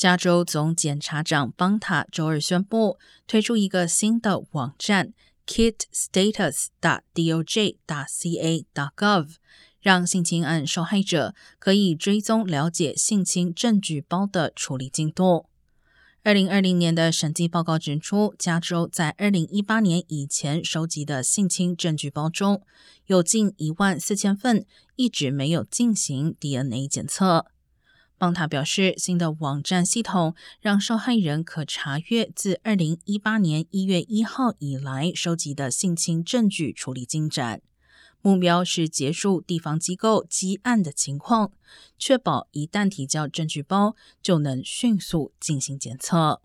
加州总检察长邦塔周二宣布推出一个新的网站 kidstatus.doj.ca.gov，让性侵案受害者可以追踪了解性侵证据包的处理进度。二零二零年的审计报告指出，加州在二零一八年以前收集的性侵证据包中有近一万四千份一直没有进行 DNA 检测。邦塔表示，新的网站系统让受害人可查阅自二零一八年一月一号以来收集的性侵证据处理进展，目标是结束地方机构积案的情况，确保一旦提交证据包就能迅速进行检测。